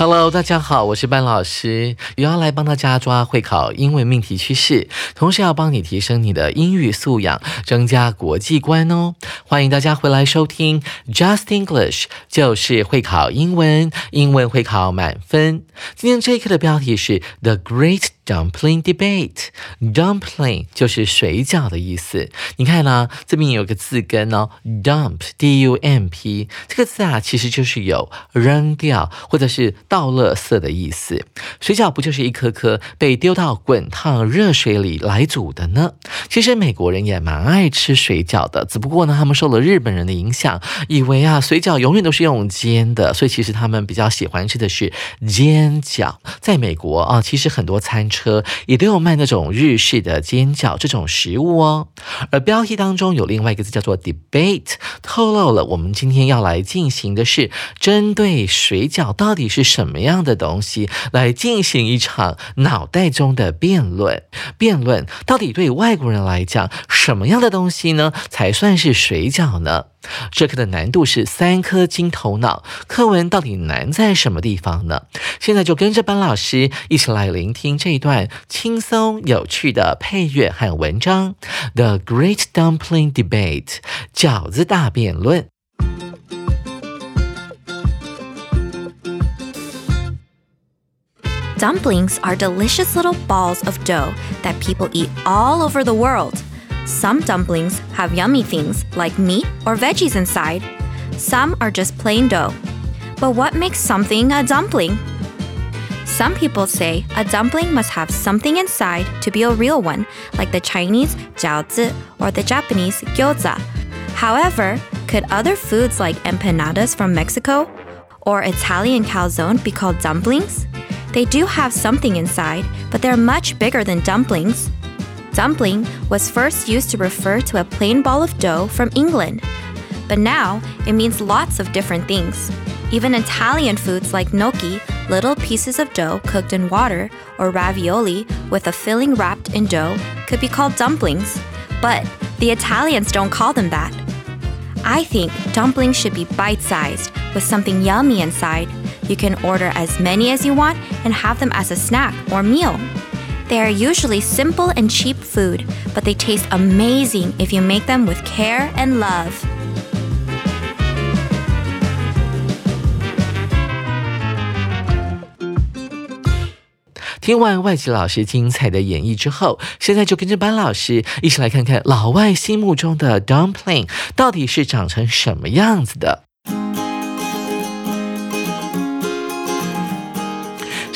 Hello，大家好，我是班老师，也要来帮大家抓会考英文命题趋势，同时要帮你提升你的英语素养，增加国际观哦。欢迎大家回来收听 Just English，就是会考英文，英文会考满分。今天这一课的标题是 The Great。Dumpling debate，dumpling 就是水饺的意思。你看呢，这边有个字根哦，dump，d u m p，这个字啊，其实就是有扔掉或者是倒垃圾的意思。水饺不就是一颗颗被丢到滚烫热水里来煮的呢？其实美国人也蛮爱吃水饺的，只不过呢，他们受了日本人的影响，以为啊，水饺永远都是用煎的，所以其实他们比较喜欢吃的是煎饺。在美国啊，其实很多餐车也都有卖那种日式的煎饺这种食物哦，而标题当中有另外一个字叫做 debate，透露了我们今天要来进行的是针对水饺到底是什什么样的东西来进行一场脑袋中的辩论。辩论到底对外国人来讲，什么样的东西呢才算是水饺呢？这课的难度是三颗金头脑，课文到底难在什么地方呢？现在就跟着班老师一起来聆听这一段轻松有趣的配乐和文章，《The Great Dumpling Debate》饺子大辩论。Dumplings are delicious little balls of dough that people eat all over the world. Some dumplings have yummy things like meat or veggies inside. Some are just plain dough. But what makes something a dumpling? Some people say a dumpling must have something inside to be a real one, like the Chinese jiaozi or the Japanese gyoza. However, could other foods like empanadas from Mexico or Italian calzone be called dumplings? They do have something inside, but they're much bigger than dumplings. Dumpling was first used to refer to a plain ball of dough from England, but now it means lots of different things. Even Italian foods like gnocchi, little pieces of dough cooked in water, or ravioli with a filling wrapped in dough, could be called dumplings, but the Italians don't call them that. I think dumplings should be bite sized with something yummy inside. You can order as many as you want and have them as a snack or meal. They are usually simple and cheap food, but they taste amazing if you make them with care and love. dumpling 到底是长成什么样子的。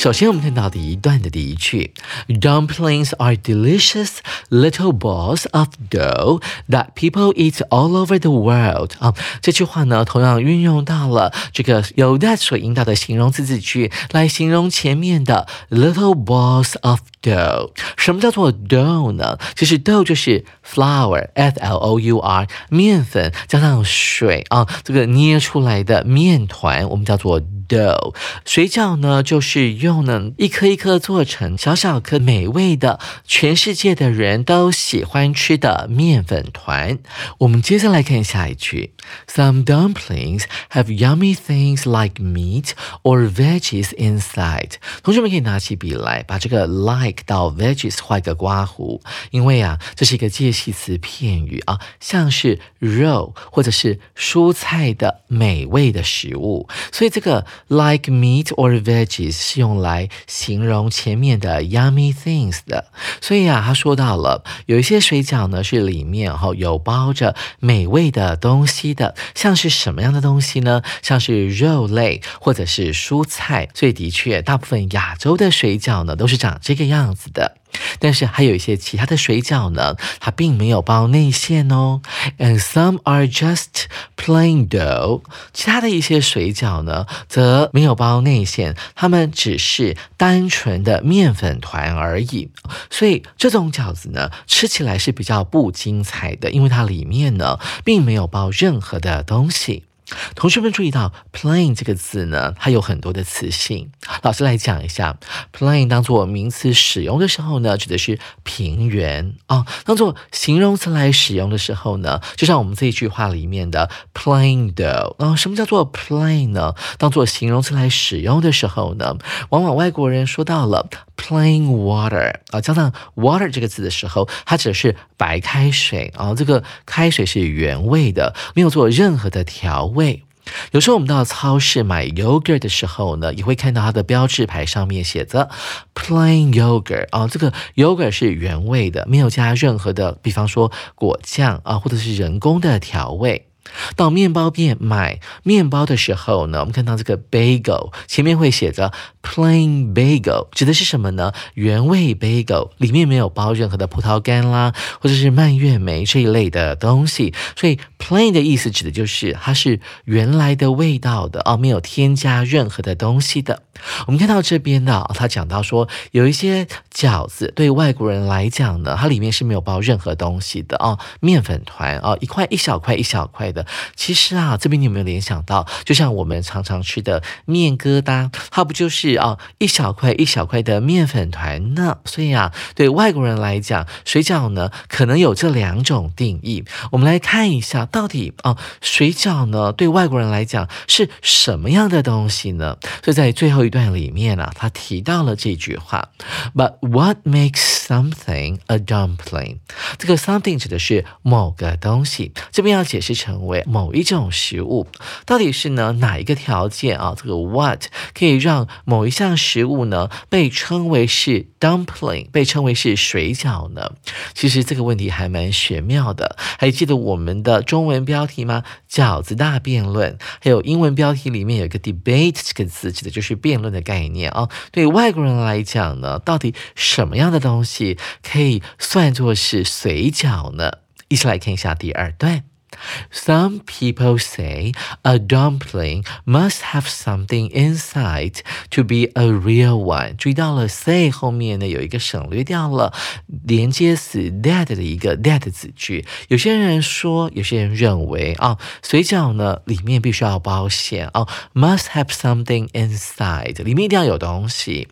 首先，我们看到第一段的第一句，Dumplings are delicious little balls of dough that people eat all over the world。啊，这句话呢，同样运用到了这个由 that 所引导的形容词子句来形容前面的 little balls of dough。什么叫做 dough 呢？其实 dough 就是 flour，f l o u r，面粉加上水啊，这个捏出来的面团，我们叫做 dough。水饺呢，就是用用呢一颗一颗做成小小颗美味的，全世界的人都喜欢吃的面粉团。我们接下来看下一句：Some dumplings have yummy things like meat or veggies inside。同学们可以拿起笔来，把这个 like 到 veggies 画一个刮胡，因为啊，这是一个介系词片语啊，像是肉或者是蔬菜的美味的食物，所以这个 like meat or veggies 是用。来形容前面的 yummy things 的，所以啊，他说到了有一些水饺呢是里面哈有包着美味的东西的，像是什么样的东西呢？像是肉类或者是蔬菜。所以的确，大部分亚洲的水饺呢都是长这个样子的。但是还有一些其他的水饺呢，它并没有包内馅哦。And some are just plain dough。其他的一些水饺呢，则没有包内馅，它们只是单纯的面粉团而已。所以这种饺子呢，吃起来是比较不精彩的，因为它里面呢，并没有包任何的东西。同学们注意到，plain 这个字呢，它有很多的词性。老师来讲一下，plain 当做名词使用的时候呢，指的是平原啊；当做形容词来使用的时候呢，就像我们这一句话里面的 plain dough 啊。什么叫做 plain 呢？当做形容词来使用的时候呢，往往外国人说到了 plain water 啊，加上 water 这个字的时候，它指的是白开水啊。这个开水是原味的，没有做任何的调味。有时候我们到超市买 yogurt 的时候呢，也会看到它的标志牌上面写着 plain yogurt 啊，这个 yogurt 是原味的，没有加任何的，比方说果酱啊，或者是人工的调味。到面包店买面包的时候呢，我们看到这个 bagel 前面会写着 plain bagel，指的是什么呢？原味 bagel 里面没有包任何的葡萄干啦，或者是蔓越莓这一类的东西。所以 plain 的意思指的就是它是原来的味道的哦，没有添加任何的东西的。我们看到这边呢，他讲到说有一些饺子对外国人来讲呢，它里面是没有包任何东西的哦，面粉团哦，一块一小块一小块的。其实啊，这边你有没有联想到，就像我们常常吃的面疙瘩，它不就是啊一小块一小块的面粉团呢？所以啊，对外国人来讲，水饺呢可能有这两种定义。我们来看一下，到底啊水饺呢对外国人来讲是什么样的东西呢？所以在最后一段里面啊，他提到了这句话：But what makes something a dumpling？这个 something 指的是某个东西，这边要解释成为。某一种食物到底是呢哪一个条件啊？这个 what 可以让某一项食物呢被称为是 dumpling，被称为是水饺呢？其实这个问题还蛮玄妙的。还记得我们的中文标题吗？饺子大辩论。还有英文标题里面有一个 debate 这个词，指的就是辩论的概念啊。对外国人来讲呢，到底什么样的东西可以算作是水饺呢？一起来看一下第二段。Some people say a dumpling must have something inside to be a real one。注意到了，say 后面呢有一个省略掉了连接词 that 的一个 that 子句。有些人说，有些人认为啊，水饺呢里面必须要包馅啊，must have something inside，里面一定要有东西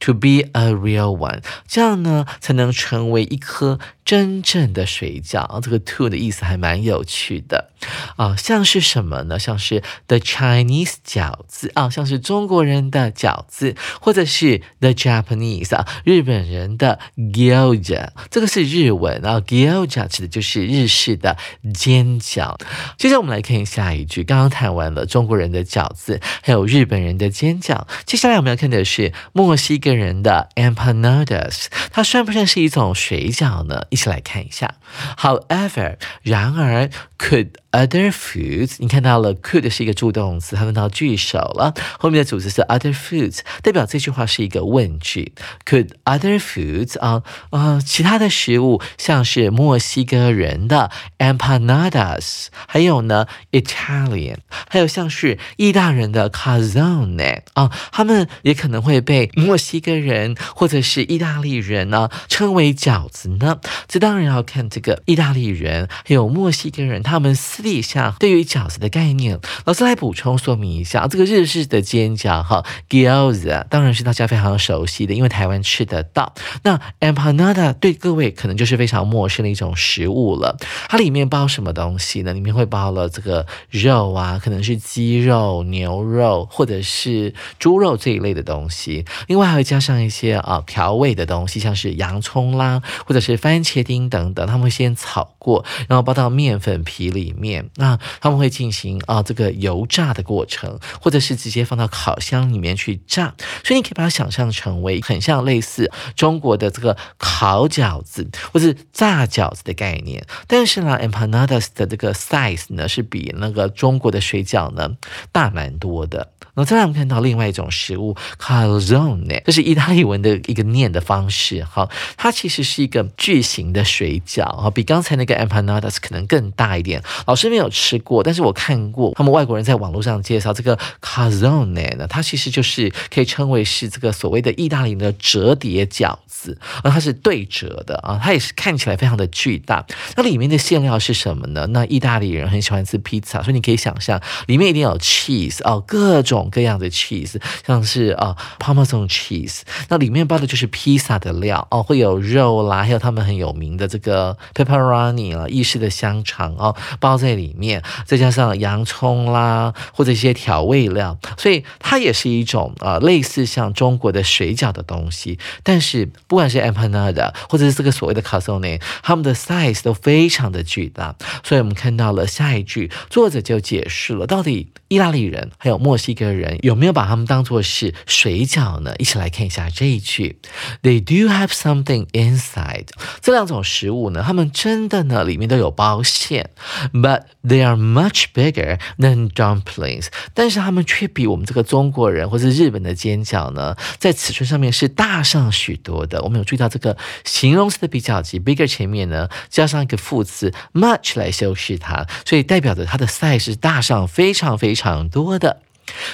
，to be a real one，这样呢才能成为一颗真正的水饺。这个 to 的意思还蛮有趣。的啊，像是什么呢？像是 the Chinese 饺子啊，像是中国人的饺子，或者是 the Japanese 啊，日本人的 gyoza，这个是日文啊，gyoza 指的就是日式的煎饺。接着我们来看下一句，刚刚谈完了中国人的饺子，还有日本人的煎饺，接下来我们要看的是墨西哥人的 empanadas，它算不算是一种水饺呢？一起来看一下。However，然而。could other foods，你看到了 could 是一个助动词，它用到句首了，后面的主词是 other foods，代表这句话是一个问句。Could other foods 啊啊，其他的食物，像是墨西哥人的 empanadas，还有呢 Italian，还有像是意大人的 c a z o n e 啊，他们也可能会被墨西哥人或者是意大利人呢称为饺子呢。这当然要看这个意大利人还有墨西哥人他。他们私底下对于饺子的概念，老师来补充说明一下。这个日式的煎饺哈，gyoza 当然是大家非常熟悉的，因为台湾吃得到。那 empanada 对各位可能就是非常陌生的一种食物了。它里面包什么东西呢？里面会包了这个肉啊，可能是鸡肉、牛肉或者是猪肉这一类的东西。另外还会加上一些啊调味的东西，像是洋葱啦，或者是番茄丁等等。他们会先炒过，然后包到面粉皮。里面。那他们会进行啊这个油炸的过程，或者是直接放到烤箱里面去炸，所以你可以把它想象成为很像类似中国的这个烤饺子或是炸饺子的概念。但是呢，empanadas 的这个 size 呢是比那个中国的水饺呢大蛮多的。那再来我们看到另外一种食物 calzone，这是意大利文的一个念的方式。好，它其实是一个巨型的水饺啊，比刚才那个 empanadas 可能更大一点。老师没有吃过，但是我看过他们外国人在网络上介绍这个 calzone 呢，它其实就是可以称为是这个所谓的意大利的折叠饺子，而它是对折的啊，它也是看起来非常的巨大。那里面的馅料是什么呢？那意大利人很喜欢吃披萨，所以你可以想象里面一定有 cheese 哦，各种各样的 cheese，像是啊 Parmesan cheese，那里面包的就是披萨的料哦，会有肉啦，还有他们很有名的这个 pepperoni 啊，意式的香肠哦，包在里面，再加上洋葱啦，或者一些调味料，所以它也是一种啊类似像中国的水饺的东西。但是不管是 empanada 或者是这个所谓的 calzone，它们的 size 都非常的巨大。所以我们看到了下一句，作者就解释了到底意大利人还有墨西哥人有没有把他们当做是水饺呢？一起来看一下这一句：They do have something inside。这两种食物呢，它们真的呢里面都有包馅，but they are much bigger than dumplings。但是他们却比我们这个中国人或是日本的煎饺呢，在尺寸上面是大上许多的。我们有注意到这个形容词的比较级 bigger 前面呢加上一个副词 much 来修饰它，所以代表着它的 size 是大上非常非常多的。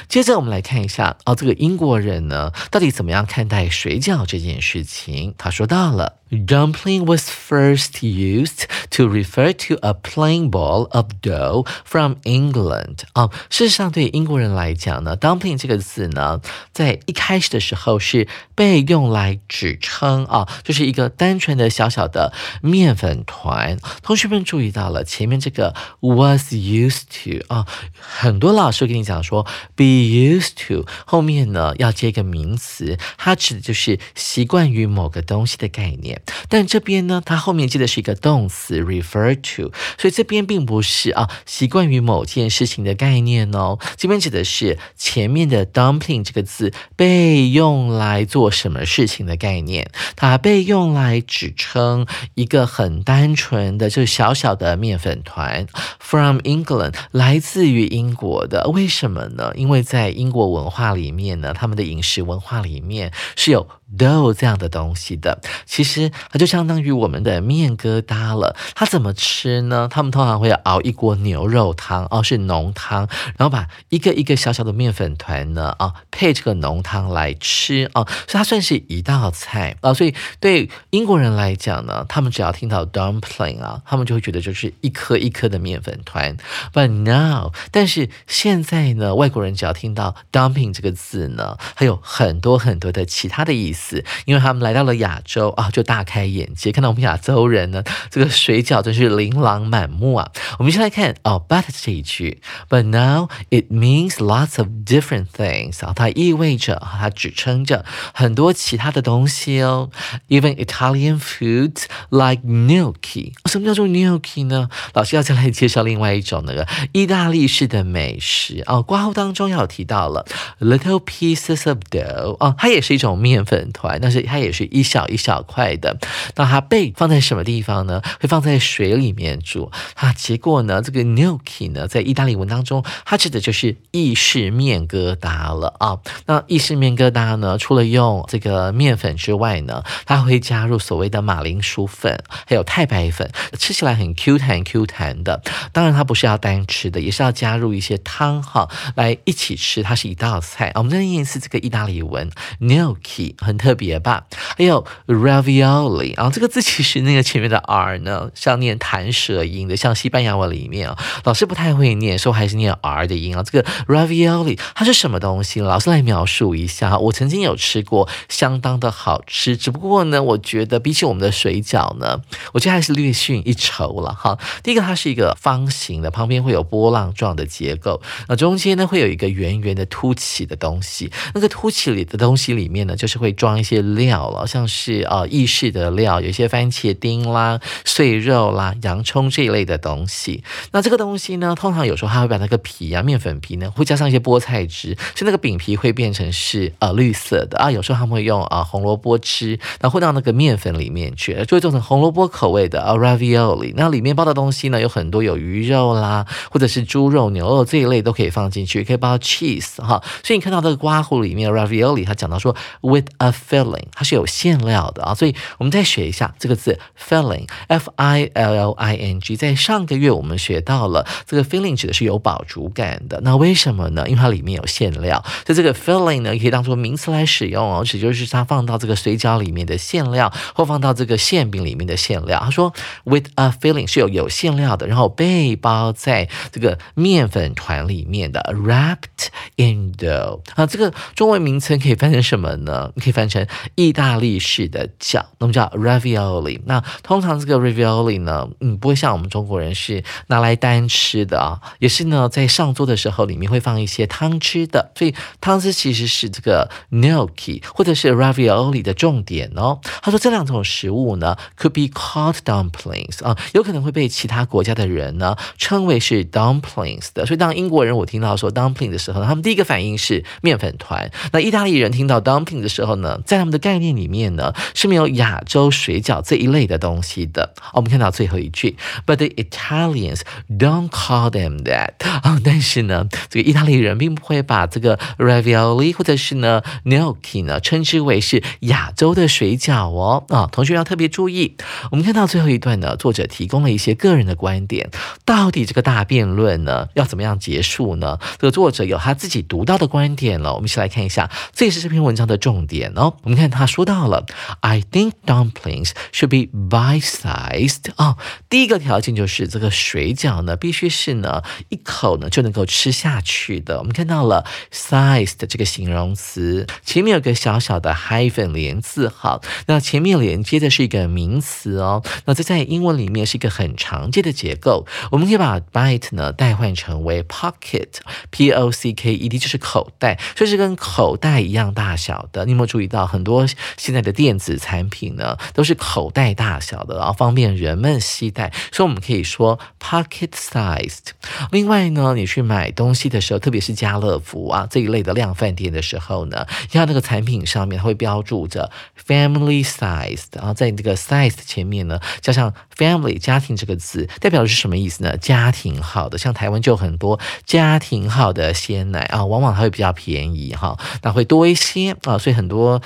接着我们来看一下哦，这个英国人呢，到底怎么样看待水饺这件事情？他说到了。Dumpling was first used to refer to a plain ball of dough from England。啊，事实上对英国人来讲呢，dumpling 这个字呢，在一开始的时候是被用来指称啊，就是一个单纯的小小的面粉团。同学们注意到了前面这个 was used to 啊，很多老师跟你讲说 be used to 后面呢要接一个名词，它指的就是习惯于某个东西的概念。但这边呢，它后面接的是一个动词 refer to，所以这边并不是啊习惯于某件事情的概念哦。这边指的是前面的 dumpling 这个字被用来做什么事情的概念，它被用来指称一个很单纯的，就小小的面粉团。From England，来自于英国的，为什么呢？因为在英国文化里面呢，他们的饮食文化里面是有。Dough 这样的东西的，其实它就相当于我们的面疙瘩了。它怎么吃呢？他们通常会熬一锅牛肉汤，哦，是浓汤，然后把一个一个小小的面粉团呢，啊，配这个浓汤来吃，哦，所以它算是一道菜啊。所以对英国人来讲呢，他们只要听到 dumpling 啊，他们就会觉得就是一颗一颗的面粉团。But now，但是现在呢，外国人只要听到 dumpling 这个字呢，还有很多很多的其他的意思。因为他们来到了亚洲啊，就大开眼界，看到我们亚洲人呢，这个水饺真是琳琅满目啊。我们先来看哦，but 这一句，but now it means lots of different things 啊，它意味着它指称着很多其他的东西哦。Even Italian foods like gnocchi，什么叫做 gnocchi 呢？老师要再来介绍另外一种那个意大利式的美食哦。挂号当中要提到了 little pieces of dough 哦，它也是一种面粉。团，但是它也是一小一小块的。那它被放在什么地方呢？会放在水里面煮啊。结果呢，这个 gnocchi 呢，在意大利文当中，它指的就是意式面疙瘩了啊。那意式面疙瘩呢，除了用这个面粉之外呢，它会加入所谓的马铃薯粉，还有太白粉，吃起来很 Q 弹 Q 弹的。当然，它不是要单吃的，也是要加入一些汤哈来一起吃。它是一道菜。我们再念一次这个意大利文 gnocchi 很。特别吧，还有 ravioli 啊，这个字其实那个前面的 r 呢，像念弹舌音的，像西班牙文里面啊，老师不太会念，说还是念 r 的音啊。这个 ravioli 它是什么东西？老师来描述一下。我曾经有吃过，相当的好吃，只不过呢，我觉得比起我们的水饺呢，我觉得还是略逊一筹了哈。第一个，它是一个方形的，旁边会有波浪状的结构，那中间呢会有一个圆圆的凸起的东西，那个凸起里的东西里面呢，就是会装。装一些料了，像是呃意式的料，有一些番茄丁啦、碎肉啦、洋葱这一类的东西。那这个东西呢，通常有时候它会把那个皮啊、面粉皮呢，会加上一些菠菜汁，所以那个饼皮会变成是呃绿色的啊。有时候他们会用啊红萝卜汁，然后混到那个面粉里面去，就会做成红萝卜口味的啊 ravioli。那里面包的东西呢，有很多有鱼肉啦，或者是猪肉、牛肉这一类都可以放进去，可以包 cheese 哈。所以你看到这个刮胡里面 ravioli，它讲到说 with a filling，它是有馅料的啊。所以我们再学一下这个字 filling，f i l l i n g。在上个月我们学到了这个 filling 指的是有饱足感的。那为什么呢？因为它里面有馅料，所以这个 filling 呢可以当做名词来使用哦，指就是它放到这个水饺里面的馅料，或放到这个馅饼里面的馅料。他说 with a filling 是有有馅料的，然后被包在这个面粉团里面的 wrapped in dough 啊，这个中文名称可以翻成什么呢？可以翻成意大利式的饺，那么叫 ravioli。那通常这个 ravioli 呢，嗯，不会像我们中国人是拿来单吃的啊，也是呢，在上桌的时候里面会放一些汤汁的，所以汤汁其实是这个 gnocchi 或者是 ravioli 的重点哦。他说这两种食物呢，could be called dumplings 啊，有可能会被其他国家的人呢称为是 dumplings 的。所以当英国人我听到说 dumpling 的时候，他们第一个反应是面粉团。那意大利人听到 dumpling 的时候呢，在他们的概念里面呢，是没有亚洲水饺这一类的东西的。我们看到最后一句，But the Italians don't call them that 啊，但是呢，这个意大利人并不会把这个 ravioli 或者是呢 gnocchi 呢称之为是亚洲的水饺哦啊，同学要特别注意。我们看到最后一段呢，作者提供了一些个人的观点，到底这个大辩论呢要怎么样结束呢？这个作者有他自己独到的观点了，我们一起来看一下，这也是这篇文章的重点哦。我们看他说到了，I think dumplings should be bite-sized 啊，第一个条件就是这个水饺呢必须是呢一口呢就能够吃下去的。我们看到了 size 的这个形容词，前面有个小小的 hyphen 连字号，那前面连接的是一个名词哦。那这在英文里面是一个很常见的结构，我们可以把 bite 呢代换成为 pocket，p o c k e d 就是口袋，所以是跟口袋一样大小的。你有没有注意到很多现在的电子产品呢都是口袋大小的，然后方便人们携带，所以我们可以说 pocket sized。另外呢，你去买东西的时候，特别是家乐福啊这一类的量贩店的时候呢，你看那个产品上面会标注着 family sized，然后在这个 size 前面呢加上 family 家庭这个字，代表的是什么意思呢？家庭号的，像台湾就很多家庭号的鲜奶啊，往往它会比较便宜哈，那会多一些啊，所以很多。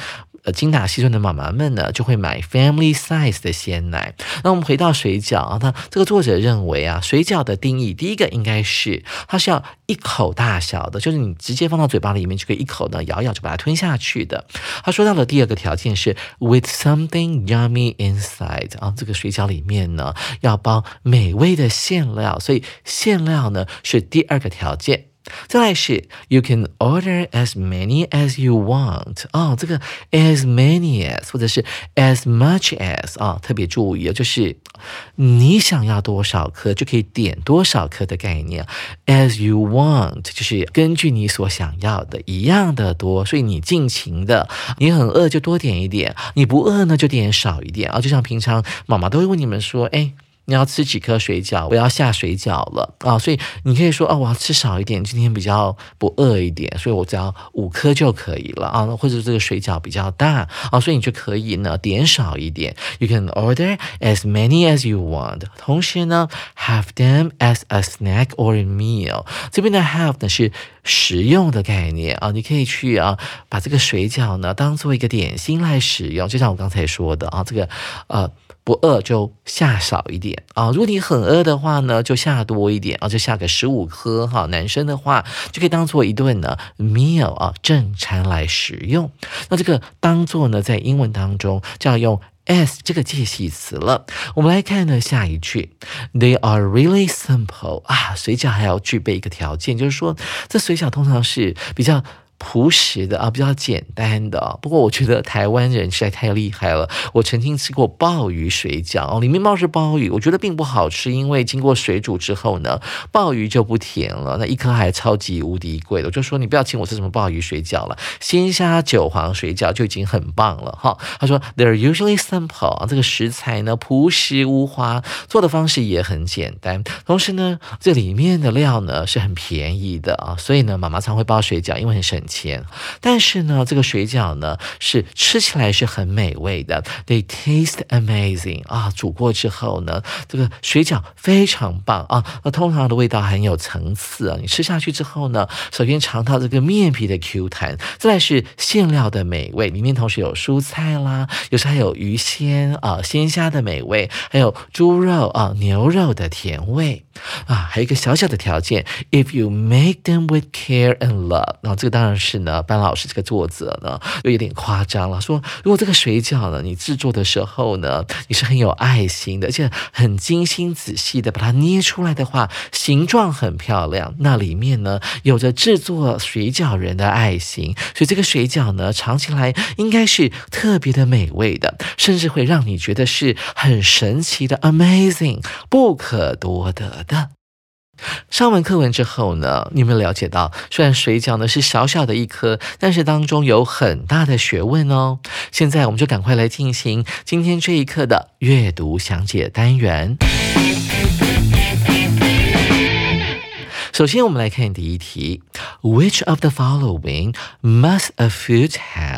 呃，精打细算的妈妈们呢，就会买 family size 的鲜奶。那我们回到水饺啊，那这个作者认为啊，水饺的定义，第一个应该是它是要一口大小的，就是你直接放到嘴巴里面就可以一口呢咬咬就把它吞下去的。他说到了第二个条件是 with something yummy inside 啊，这个水饺里面呢要包美味的馅料，所以馅料呢是第二个条件。再来是 you can order as many as you want 哦，这个 as many as 或者是 as much as 啊，特别注意哦，就是你想要多少颗就可以点多少颗的概念。as you want 就是根据你所想要的一样的多，所以你尽情的，你很饿就多点一点，你不饿呢就点少一点啊。就像平常妈妈都会问你们说，哎。你要吃几颗水饺？我要下水饺了啊！所以你可以说，哦，我要吃少一点，今天比较不饿一点，所以我只要五颗就可以了啊。或者这个水饺比较大啊，所以你就可以呢点少一点。You can order as many as you want。同时呢，have them as a snack or a meal。这边的 have 呢是食用的概念啊，你可以去啊把这个水饺呢当做一个点心来使用，就像我刚才说的啊，这个呃。不饿就下少一点啊，如果你很饿的话呢，就下多一点啊，就下个十五颗哈。男生的话就可以当做一顿呢 meal 啊正餐来食用。那这个当做呢，在英文当中就要用 s 这个介系词了。我们来看呢下一句，They are really simple 啊，水饺还要具备一个条件，就是说这水饺通常是比较。朴实的啊，比较简单的。不过我觉得台湾人实在太厉害了。我曾经吃过鲍鱼水饺哦，里面包是鲍鱼，我觉得并不好吃，因为经过水煮之后呢，鲍鱼就不甜了。那一颗还超级无敌贵的，我就说你不要请我吃什么鲍鱼水饺了，鲜虾韭黄水饺就已经很棒了哈。他说 They're usually simple 啊，这个食材呢朴实无华，做的方式也很简单，同时呢这里面的料呢是很便宜的啊，所以呢妈妈常会包水饺，因为很省钱。但是呢这个水饺呢是吃起来是很美味的，They taste amazing 啊，煮过之后呢这个水饺非常棒。啊，那通常的味道很有层次啊，你吃下去之后呢，首先尝到这个面皮的 Q 弹，再来是馅料的美味，里面同时有蔬菜啦，有时还有鱼鲜啊鲜虾的美味，还有猪肉啊牛肉的甜味。啊，还有一个小小的条件，If you make them with care and love，那这个当然是呢，班老师这个作者呢又有点夸张了，说如果这个水饺呢你制作的时候呢，你是很有爱心的，而且很精心仔细的把它捏出来的话，形状很漂亮，那里面呢有着制作水饺人的爱心，所以这个水饺呢尝起来应该是特别的美味的，甚至会让你觉得是很神奇的，amazing，不可多得的。上完课文之后呢，你有没有了解到，虽然水饺呢是小小的一颗，但是当中有很大的学问哦。现在我们就赶快来进行今天这一课的阅读详解单元。首先，我们来看第一题：Which of the following must a food have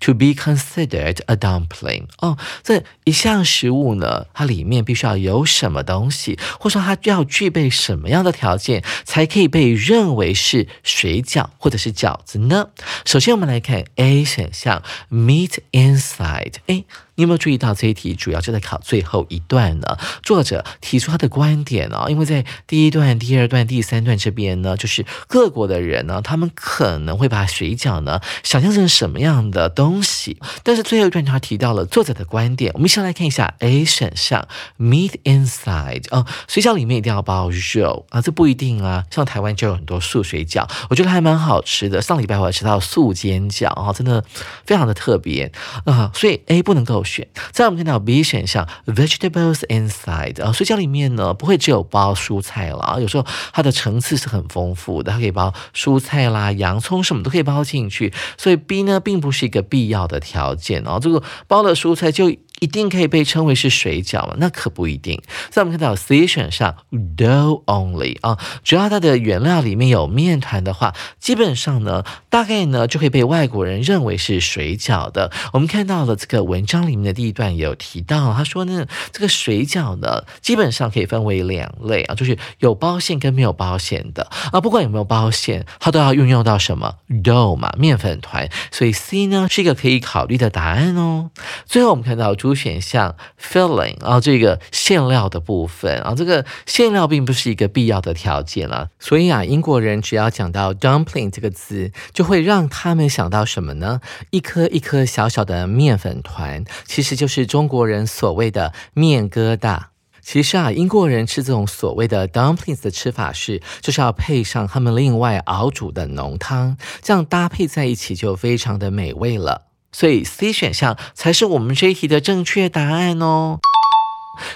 to be considered a dumpling？哦，这一项食物呢，它里面必须要有什么东西，或者说它要具备什么样的条件，才可以被认为是水饺或者是饺子呢？首先，我们来看 A 选项：meat inside。哎。你有没有注意到这一题主要就在考最后一段呢？作者提出他的观点啊，因为在第一段、第二段、第三段这边呢，就是各国的人呢，他们可能会把水饺呢想象成什么样的东西。但是最后一段他提到了作者的观点，我们先来看一下 A 选项 meat inside 哦，水饺里面一定要包肉啊，这不一定啊，像台湾就有很多素水饺，我觉得还蛮好吃的。上礼拜我还吃到素煎饺啊，真的非常的特别啊，所以 A 不能够。选，再我们看到 B 选项，vegetables inside 啊，水饺里面呢不会只有包蔬菜了啊，有时候它的层次是很丰富的，它可以包蔬菜啦、洋葱什么都可以包进去，所以 B 呢并不是一个必要的条件啊，这个包的蔬菜就。一定可以被称为是水饺吗？那可不一定。在我们看到 C 选项 dough only 啊，只要它的原料里面有面团的话，基本上呢，大概呢就会被外国人认为是水饺的。我们看到了这个文章里面的第一段也有提到，他说呢，这个水饺呢，基本上可以分为两类啊，就是有包馅跟没有包馅的啊。不管有没有包馅，它都要运用到什么 dough 嘛，面粉团。所以 C 呢是一个可以考虑的答案哦。最后我们看到选项 filling 啊，这个馅料的部分啊，这个馅料并不是一个必要的条件了。所以啊，英国人只要讲到 dumpling 这个字，就会让他们想到什么呢？一颗一颗小小的面粉团，其实就是中国人所谓的面疙瘩。其实啊，英国人吃这种所谓的 dumplings 的吃法是，就是要配上他们另外熬煮的浓汤，这样搭配在一起就非常的美味了。所以 C 选项才是我们这一题的正确答案哦。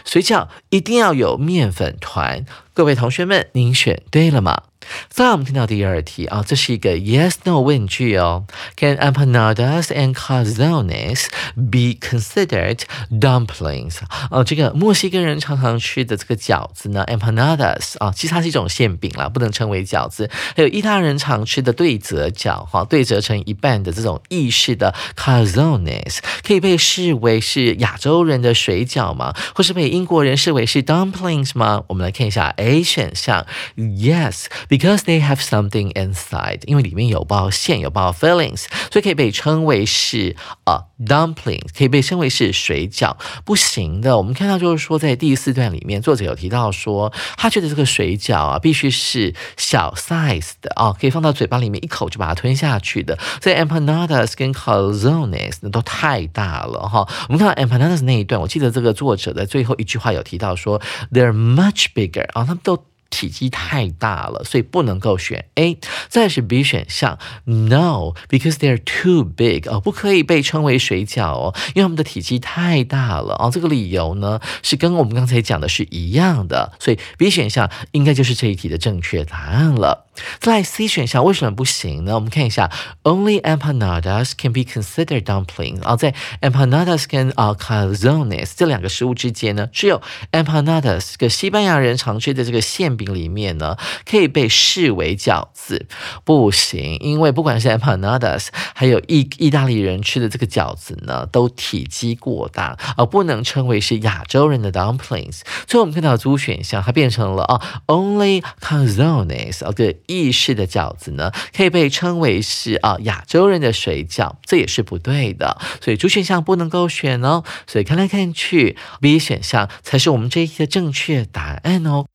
水饺一定要有面粉团，各位同学们，您选对了吗？再我们听到第二题啊，这是一个 yes no 问句哦。Can empanadas and calzones be considered dumplings？哦，这个墨西哥人常常吃的这个饺子呢，empanadas 啊，其实它是一种馅饼啦，不能称为饺子。还有意大利人常吃的对折饺，哈，对折成一半的这种意式的 calzones，可以被视为是亚洲人的水饺吗？或是被英国人视为是 dumplings 吗？我们来看一下 A 选项，yes。Because they have something inside，因为里面有包馅，有包 fillings，所以可以被称为是啊 dumplings，可以被称为是水饺。不行的，我们看到就是说，在第四段里面，作者有提到说，他觉得这个水饺啊，必须是小 size 的啊，可以放到嘴巴里面一口就把它吞下去的。所以 empanadas 跟 calzones 那都太大了哈。我们看到 empanadas 那一段，我记得这个作者的最后一句话有提到说，they're much bigger 啊，他们都。体积太大了，所以不能够选 A。再是 B 选项，No，because they are too big 哦，不可以被称为水饺哦，因为它们的体积太大了哦。这个理由呢是跟我们刚才讲的是一样的，所以 B 选项应该就是这一题的正确答案了。在 C 选项为什么不行呢？我们看一下，Only empanadas can be considered dumplings 啊，在 empanadas 跟啊 c a z o n e s 这两个食物之间呢，只有 empanadas 这个西班牙人常吃的这个馅饼里面呢，可以被视为饺子，不行，因为不管是 empanadas 还有意意大利人吃的这个饺子呢，都体积过大，而不能称为是亚洲人的 dumplings。所以我们看到 D 选项，它变成了啊，Only c a z o n e s 啊个。意式的饺子呢，可以被称为是啊亚洲人的水饺，这也是不对的，所以主选项不能够选哦。所以看来看去，B 选项才是我们这一题的正确答案哦。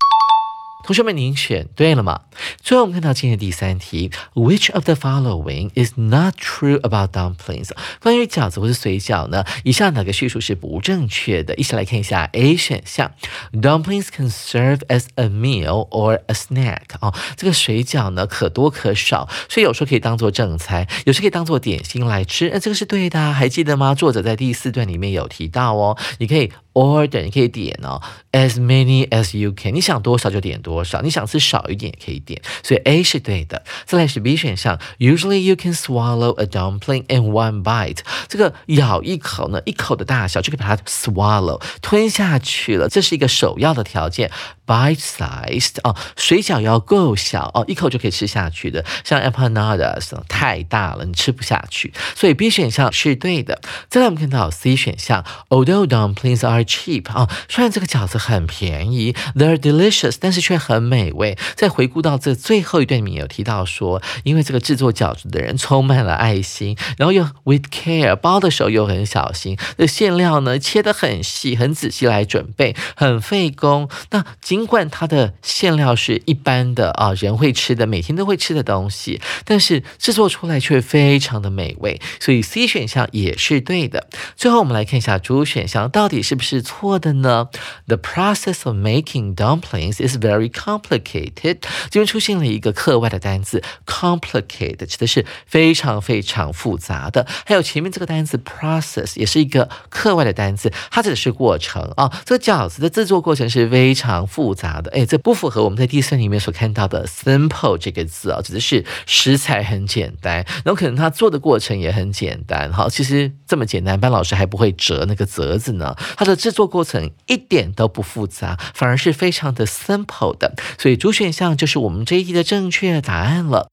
同学们，您选对了吗？最后我们看到今天的第三题，Which of the following is not true about dumplings？关于饺子或是水饺呢？以下哪个叙述是不正确的？一起来看一下 A 选项，Dumplings can serve as a meal or a snack。哦，这个水饺呢可多可少，所以有时候可以当做正餐，有时可以当做点心来吃。呃，这个是对的，还记得吗？作者在第四段里面有提到哦，你可以。Order 你可以点哦，as many as you can，你想多少就点多少，你想吃少一点也可以点，所以 A 是对的。再来是 B 选项，Usually you can swallow a dumpling in one bite，这个咬一口呢，一口的大小就可以把它 swallow 吞下去了，这是一个首要的条件。Bite-sized 啊，水饺要够小哦，一口就可以吃下去的。像 empanadas 太大了，你吃不下去。所以 B 选项是对的。再来我们看到 C 选项，Although dumplings are cheap 啊，虽然这个饺子很便宜，they're delicious，但是却很美味。再回顾到这最后一段里面有提到说，因为这个制作饺子的人充满了爱心，然后又 with care，包的时候又很小心，这馅料呢切得很细、很仔细来准备，很费工。那尽管它的馅料是一般的啊，人会吃的，每天都会吃的东西，但是制作出来却非常的美味，所以 C 选项也是对的。最后我们来看一下主选项到底是不是是错的呢？The process of making dumplings is very complicated。这边出现了一个课外的单词，complicated 指的是非常非常复杂的。还有前面这个单词 process 也是一个课外的单词，它指的是过程啊。这个饺子的制作过程是非常复。杂的，哎，这不符合我们在第三里面所看到的 simple 这个字啊，指的是食材很简单，然后可能它做的过程也很简单。好，其实这么简单，班老师还不会折那个折子呢。它的制作过程一点都不复杂，反而是非常的 simple 的。所以主选项就是我们这一题的正确答案了。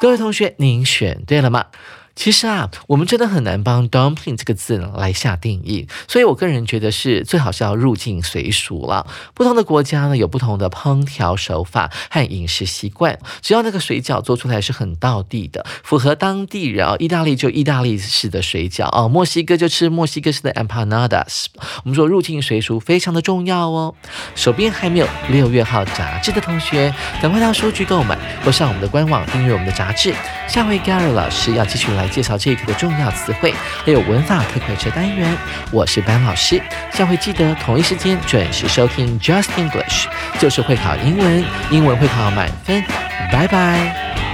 各位同学，您选对了吗？其实啊，我们真的很难帮 dumpling 这个字来下定义，所以我个人觉得是最好是要入境随俗了。不同的国家呢，有不同的烹调手法和饮食习惯，只要那个水饺做出来是很道地的，符合当地人哦，意大利就意大利式的水饺哦，墨西哥就吃墨西哥式的 empanadas。我们说入境随俗非常的重要哦。手边还没有六月号杂志的同学，赶快到书局购买，或上我们的官网订阅我们的杂志。下回 Gary 老师要继续来介绍这一课的重要词汇，还有文法特快车单元。我是班老师，下回记得同一时间准时收听 Just English，就是会考英文，英文会考满分。拜拜。